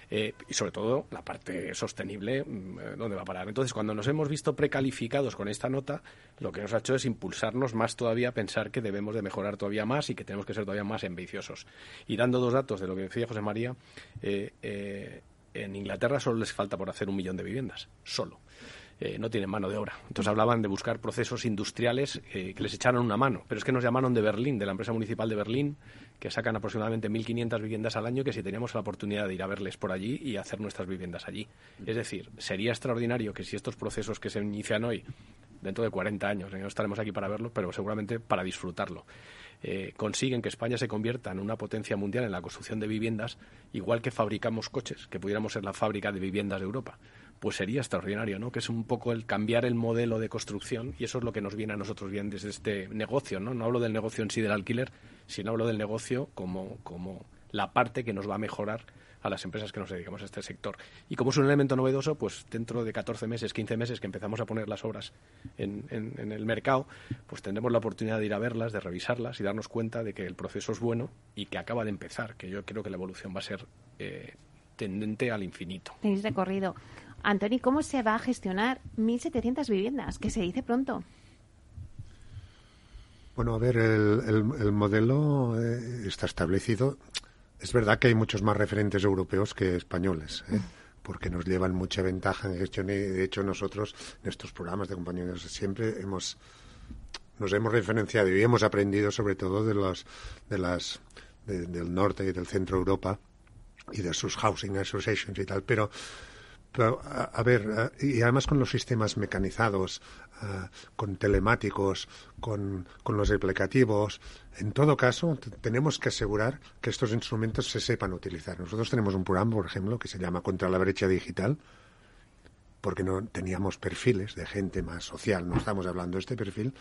Eh, y sobre todo la parte sostenible, mm, eh, ¿dónde va a parar? Entonces, cuando nos hemos visto precalificados con esta nota, lo que nos ha hecho es impulsarnos más todavía a pensar que debemos de mejorar todavía más y que tenemos que ser todavía más ambiciosos. Y dando dos datos de lo que decía José María, eh, en Inglaterra solo les falta por hacer un millón de viviendas, solo. No tienen mano de obra. Entonces hablaban de buscar procesos industriales que les echaran una mano. Pero es que nos llamaron de Berlín, de la empresa municipal de Berlín, que sacan aproximadamente 1.500 viviendas al año, que si teníamos la oportunidad de ir a verles por allí y hacer nuestras viviendas allí. Es decir, sería extraordinario que si estos procesos que se inician hoy, dentro de 40 años, no estaremos aquí para verlo, pero seguramente para disfrutarlo, eh, consiguen que España se convierta en una potencia mundial en la construcción de viviendas, igual que fabricamos coches, que pudiéramos ser la fábrica de viviendas de Europa pues sería extraordinario, ¿no? Que es un poco el cambiar el modelo de construcción y eso es lo que nos viene a nosotros bien desde este negocio, ¿no? No hablo del negocio en sí del alquiler, sino hablo del negocio como, como la parte que nos va a mejorar a las empresas que nos dedicamos a este sector. Y como es un elemento novedoso, pues dentro de 14 meses, 15 meses que empezamos a poner las obras en, en, el mercado, pues tendremos la oportunidad de ir a verlas, de revisarlas y darnos cuenta de que el proceso es bueno y que acaba de empezar, que yo creo que la evolución va a ser eh, tendente al infinito. Tenéis recorrido. Antoni, ¿cómo se va a gestionar 1.700 viviendas? Que se dice pronto. Bueno, a ver, el, modelo eh, está establecido. Es verdad que hay muchos más referentes europeos que españoles, ¿eh? porque nos llevan mucha ventaja en gestión y, de hecho, nosotros, en estos programas de compañeros, siempre hemos nos hemos referenciado y hemos aprendido sobre todo de los de las del norte y del centro Europa y de sus housing associations y tal, pero pero, a, ver, y además con los sistemas mecanizados, con telemáticos, con, con, los aplicativos, en todo caso, tenemos que asegurar que estos instrumentos se sepan utilizar. Nosotros tenemos un programa, por ejemplo, que se llama Contra la Brecha Digital, porque no teníamos perfiles de gente más social. No estamos hablando de este perfil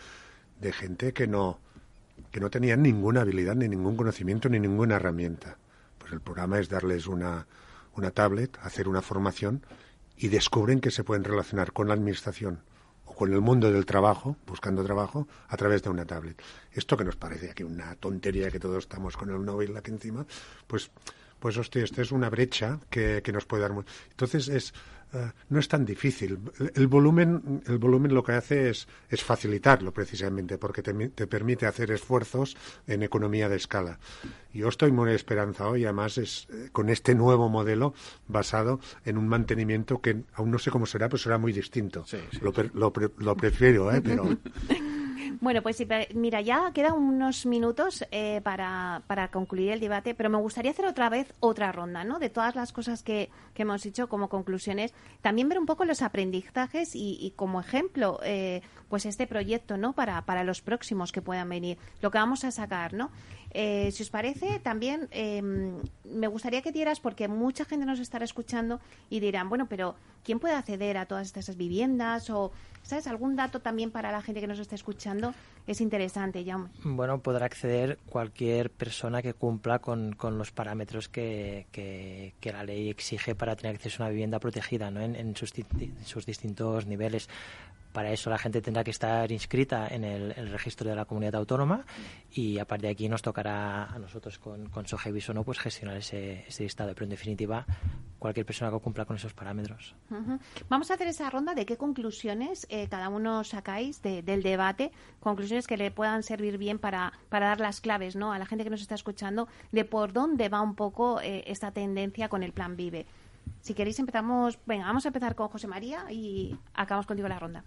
de gente que no, que no tenía ninguna habilidad, ni ningún conocimiento, ni ninguna herramienta. Pues el programa es darles una, una tablet, hacer una formación y descubren que se pueden relacionar con la administración o con el mundo del trabajo, buscando trabajo, a través de una tablet. Esto que nos parece aquí una tontería que todos estamos con el móvil aquí encima, pues, pues hostia, esta es una brecha que, que nos puede dar. Entonces es eh, no es tan difícil. El volumen, el volumen lo que hace es, es facilitarlo precisamente, porque te, te, permite hacer esfuerzos en economía de escala. Yo estoy muy esperanzado y además es eh, con este nuevo modelo basado en un mantenimiento que aún no sé cómo será, pero será muy distinto. Lo, lo, lo, prefiero, ¿eh? pero Bueno, pues mira, ya quedan unos minutos eh, para, para, concluir el debate, pero me gustaría hacer otra vez otra ronda, ¿no? De todas las cosas que, que hemos hecho como conclusiones, también ver un poco los aprendizajes y, como ejemplo, eh, pues este proyecto, ¿no? Para, para los próximos que puedan venir, lo que vamos a sacar, ¿no? Eh, si os parece, también em, me gustaría que dieras, porque mucha gente nos estará escuchando y dirán, bueno, pero ¿quién puede acceder a todas estas viviendas? O, ¿sabes? Algún dato también para la gente que nos está escuchando es interesante, ya. Bueno, podrá acceder cualquier persona que cumpla con, con los parámetros que, que, la ley exige para tener acceso a una vivienda protegida, ¿no? En, sus, sus distintos niveles Para eso la gente tendrá que estar inscrita en el, registro de la comunidad autónoma y a partir de aquí nos tocará a nosotros con, con Sogevis o no pues gestionar ese, ese listado. Pero en definitiva, cualquier persona que cumpla con esos parámetros. Vamos a hacer esa ronda de qué conclusiones eh, cada uno sacáis del debate, conclusiones que le puedan servir bien para, dar las claves ¿no? a la gente que nos está escuchando de por dónde va un poco eh, esta tendencia con el plan Vive. Si queréis empezamos, venga, vamos a empezar con José María y acabamos contigo la ronda.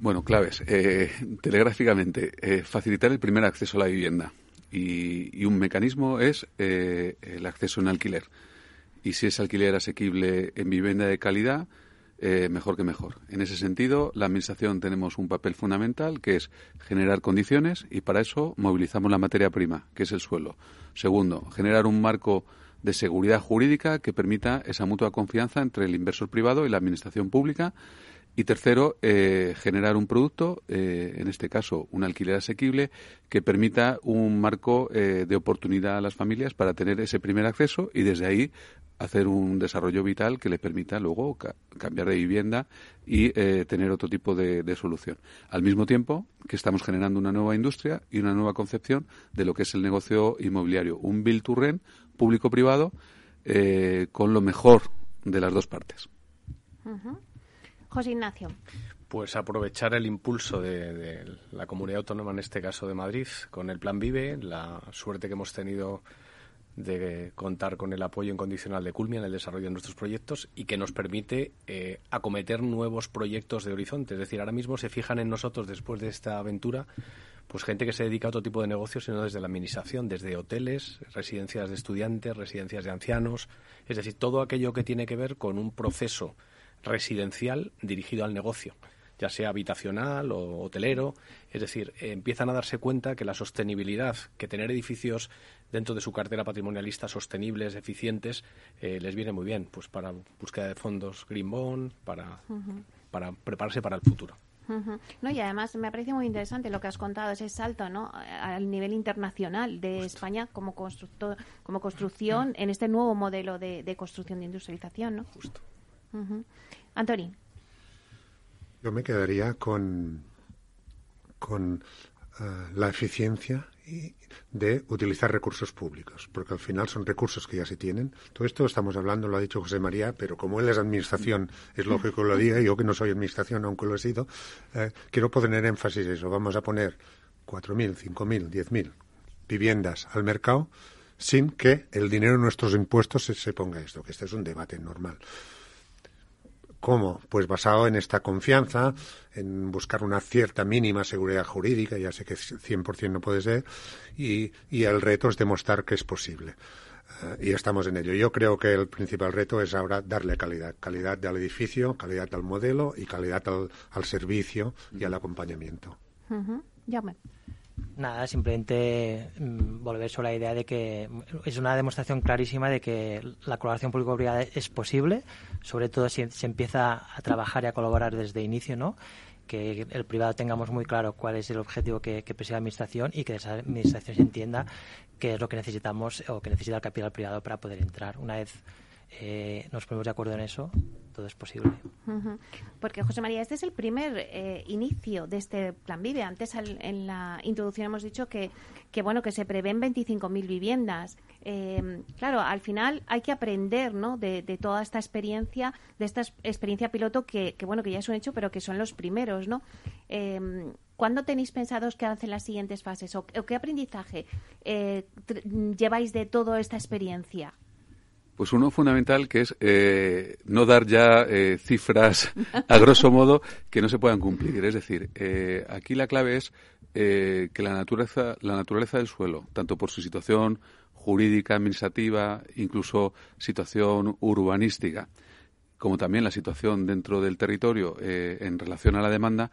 Bueno, claves. Eh, telegráficamente, eh, facilitar el primer acceso a la vivienda. Y, un mecanismo es eh, el acceso en alquiler. Y si es alquiler asequible en vivienda de calidad, mejor que mejor. En ese sentido, la Administración tenemos un papel fundamental que es generar condiciones y para eso movilizamos la materia prima, que es el suelo. Segundo, generar un marco de seguridad jurídica que permita esa mutua confianza entre el inversor privado y la Administración pública y tercero, eh, generar un producto, eh, en este caso un alquiler asequible, que permita un marco eh, de oportunidad a las familias para tener ese primer acceso y desde ahí hacer un desarrollo vital que le permita luego cambiar de vivienda y tener otro tipo de, de, solución. Al mismo tiempo que estamos generando una nueva industria y una nueva concepción de lo que es el negocio inmobiliario, un build to rent público-privado con lo mejor de las dos partes. José Ignacio. Pues aprovechar el impulso de, la comunidad autónoma, en este caso de Madrid, con el Plan Vive, la suerte que hemos tenido de contar con el apoyo incondicional de Culmia en el desarrollo de nuestros proyectos y que nos permite eh, acometer nuevos proyectos de horizonte. Es decir, ahora mismo se fijan en nosotros después de esta aventura pues gente que se dedica a otro tipo de negocios, sino desde la administración, desde hoteles, residencias de estudiantes, residencias de ancianos, es decir, todo aquello que tiene que ver con un proceso residencial dirigido al negocio, ya sea habitacional o hotelero. Es decir, empiezan a darse cuenta que la sostenibilidad, que tener edificios dentro de su cartera patrimonialista sostenibles, eficientes, eh, les viene muy bien, pues para búsqueda de fondos Green Bond, para, para prepararse para el futuro. No, y además me parece muy interesante lo que has contado, ese salto ¿no? al nivel internacional de España como, constructor, como construcción en este nuevo modelo de, de construcción de industrialización. ¿no? Justo. Antoni. Yo me quedaría con, con eh, la eficiencia de utilizar recursos públicos, porque al final son recursos que ya se tienen. Todo esto estamos hablando, lo ha dicho José María, pero como él es administración, es lógico que lo diga, yo que no soy administración, aunque lo he sido, eh, quiero poner énfasis en eso. Vamos a poner 4.000, 5.000, 10.000 viviendas al mercado sin que el dinero de nuestros impuestos se, se ponga esto, que este es un debate normal. ¿Cómo? Pues basado en esta confianza, en buscar una cierta mínima seguridad jurídica, ya sé que 100% no puede ser, y, el reto es demostrar que es posible. Eh, y estamos en ello. Yo creo que el principal reto es ahora darle calidad. Calidad al edificio, calidad al modelo y calidad al, servicio y al acompañamiento. Nada, simplemente mm, volver sobre la idea de que es una demostración clarísima de que la colaboración público-privada es posible, sobre todo si se empieza a trabajar y a colaborar desde inicio, ¿no? que el privado tengamos muy claro cuál es el objetivo que, que persigue la administración y que esa administración se entienda qué es lo que necesitamos o que necesita el capital privado para poder entrar. Una vez eh, nos ponemos de acuerdo en eso, todo es posible. Porque, José María, este es el primer eh, inicio de este plan Vive. Antes, en la introducción, hemos dicho que, bueno que se prevén 25.000 viviendas. Eh, claro, al final hay que aprender ¿no? de, toda esta experiencia, de esta experiencia piloto que, que, bueno que ya es un hecho, pero que son los primeros, ¿no? Eh, ¿Cuándo tenéis pensados que hacen las siguientes fases o, qué aprendizaje lleváis de toda esta experiencia? Pues uno fundamental que es eh, no dar ya eh, cifras a grosso modo que no se puedan cumplir. Es decir, eh, aquí la clave es que la naturaleza, la naturaleza del suelo, tanto por su situación jurídica, administrativa, incluso situación urbanística, como también la situación dentro del territorio en relación a la demanda,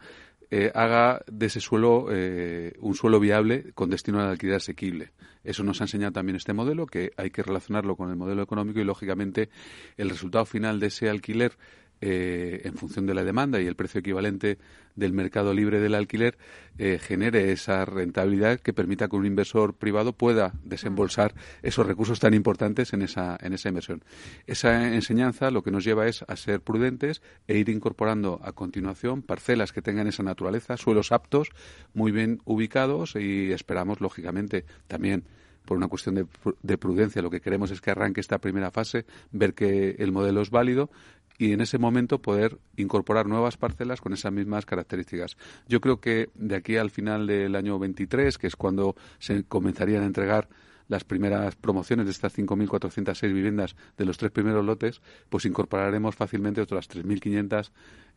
eh, haga de ese suelo eh, un suelo viable con destino al alquiler asequible. Eso nos ha enseñado también este modelo, que hay que relacionarlo con el modelo económico y, lógicamente, el resultado final de ese alquiler eh, en función de la demanda y el precio equivalente del mercado libre del alquiler, eh, genere esa rentabilidad que permita que un inversor privado pueda desembolsar esos recursos tan importantes en esa, en esa inversión. Esa enseñanza lo que nos lleva es a ser prudentes e ir incorporando a continuación parcelas que tengan esa naturaleza, suelos aptos, muy bien ubicados y esperamos, lógicamente, también por una cuestión de, de, prudencia. Lo que queremos es que arranque esta primera fase, ver que el modelo es válido y en ese momento poder incorporar nuevas parcelas con esas mismas características. Yo creo que de aquí al final del año 23, que es cuando se comenzarían a entregar las primeras promociones de estas 5.406 viviendas de los tres primeros lotes, pues incorporaremos fácilmente otras 3.500,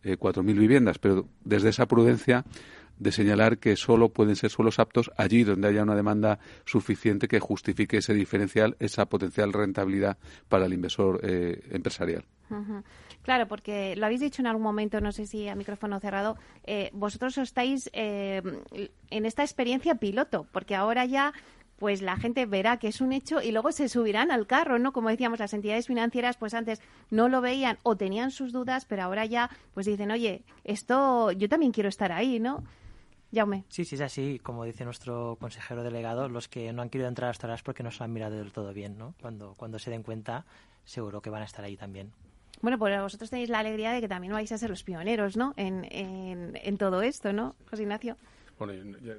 eh, 4.000 viviendas. Pero desde esa prudencia de señalar que solo pueden ser suelos aptos allí donde haya una demanda suficiente que justifique ese diferencial, esa potencial rentabilidad para el inversor eh, empresarial. Claro, porque lo habéis dicho en algún momento, no sé si a micrófono cerrado, eh, vosotros estáis eh, en esta experiencia piloto, porque ahora ya pues la gente verá que es un hecho y luego se subirán al carro, ¿no? Como decíamos, las entidades financieras pues antes no lo veían o tenían sus dudas, pero ahora ya pues dicen, oye, esto yo también quiero estar ahí, ¿no? Jaume. Sí, sí, es así. Como dice nuestro consejero delegado, los que no han querido entrar hasta ahora es porque no se han mirado del todo bien, ¿no? Cuando, cuando se den cuenta, seguro que van a estar ahí también. Bueno, pues vosotros tenéis la alegría de que también vais a ser los pioneros, ¿no? En, en, en todo esto, ¿no, José Ignacio? Bueno, yo,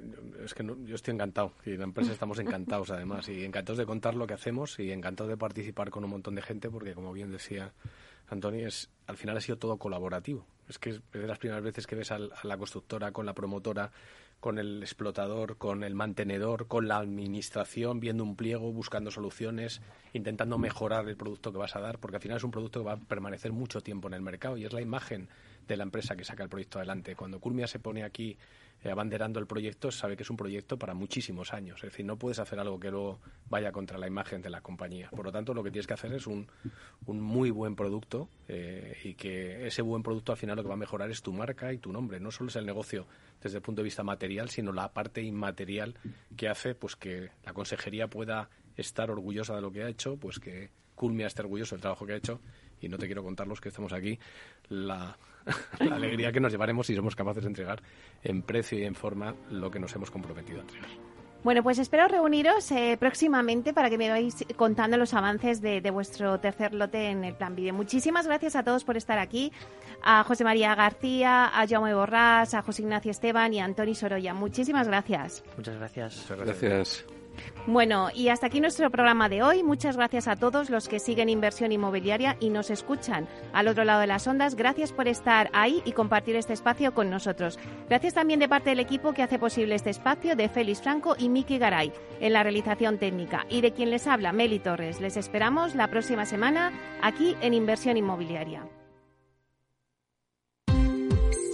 es que no, yo estoy encantado y en la empresa estamos encantados además y encantados de contar lo que hacemos y encantados de participar con un montón de gente porque como bien decía Antonio, es, al final ha sido todo colaborativo. Es que es de las primeras veces que ves a la constructora con la promotora con el explotador, con el mantenedor, con la administración, viendo un pliego, buscando soluciones, intentando mejorar el producto que vas a dar, porque al final es un producto que va a permanecer mucho tiempo en el mercado y es la imagen de la empresa que saca el proyecto adelante. Cuando Culmia se pone aquí abanderando el proyecto, sabe que es un proyecto para muchísimos años. Es decir, no puedes hacer algo que luego vaya contra la imagen de la compañía. Por lo tanto, lo que tienes que hacer es un, un muy buen producto eh, y que ese buen producto al final lo que va a mejorar es tu marca y tu nombre. No solo es el negocio desde el punto de vista material, sino la parte inmaterial que hace pues que la consejería pueda estar orgullosa de lo que ha hecho, pues que Culmia esté orgulloso del trabajo que ha hecho y no te quiero contar los que estamos aquí, la, la, alegría que nos llevaremos si somos capaces de entregar en precio y en forma lo que nos hemos comprometido a entregar. Bueno, pues espero reuniros eh, próximamente para que me vayáis contando los avances de, de, vuestro tercer lote en el Plan Vídeo. Muchísimas gracias a todos por estar aquí, a José María García, a Jaume Borrás, a José Ignacio Esteban y a Antoni Sorolla. Muchísimas gracias. Muchas gracias. Muchas gracias. Bueno, y hasta aquí nuestro programa de hoy. Muchas gracias a todos los que siguen Inversión Inmobiliaria y nos escuchan al otro lado de las ondas. Gracias por estar ahí y compartir este espacio con nosotros. Gracias también de parte del equipo que hace posible este espacio, de Félix Franco y Miki Garay, en la realización técnica. Y de quien les habla, Meli Torres. Les esperamos la próxima semana aquí en Inversión Inmobiliaria.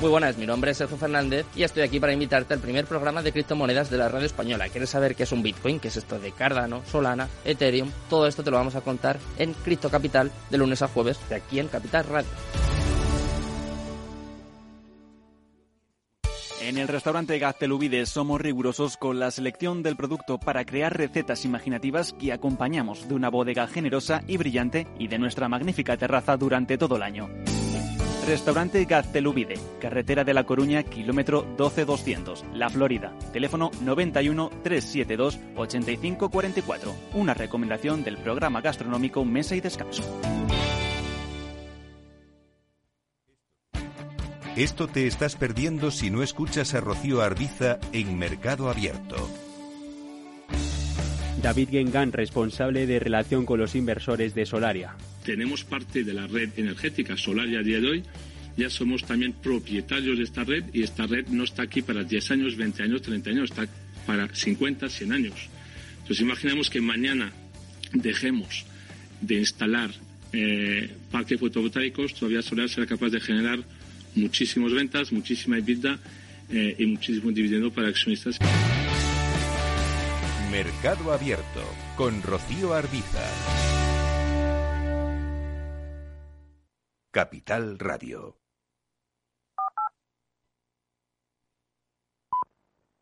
Muy buenas, mi nombre es Sergio Fernández y estoy aquí para invitarte al primer programa de criptomonedas de la radio española. ¿Quieres saber qué es un Bitcoin? ¿Qué es esto de Cardano, Solana, Ethereum? Todo esto te lo vamos a contar en Cripto Capital de lunes a jueves de aquí en Capital Radio. En el restaurante Gaztelubides somos rigurosos con la selección del producto para crear recetas imaginativas que acompañamos de una bodega generosa y brillante y de nuestra magnífica terraza durante todo el año. Restaurante Gaztelubide, carretera de La Coruña, kilómetro 12200, La Florida. Teléfono 91 372 8544. Una recomendación del programa gastronómico Mesa y Descanso. Esto te estás perdiendo si no escuchas a Rocío Arbiza en Mercado Abierto. David Gengan, responsable de relación con los inversores de Solaria. Tenemos parte de la red energética Solaria a día de hoy. Ya somos también propietarios de esta red y esta red no está aquí para 10 años, 20 años, 30 años, está para 50, 100 años. Entonces imaginemos que mañana dejemos de instalar eh, parques fotovoltaicos, todavía Solar será capaz de generar muchísimas ventas, muchísima EBITDA eh, y muchísimo dividendo para accionistas. Mercado Abierto con Rocío Arbiza. Capital Radio.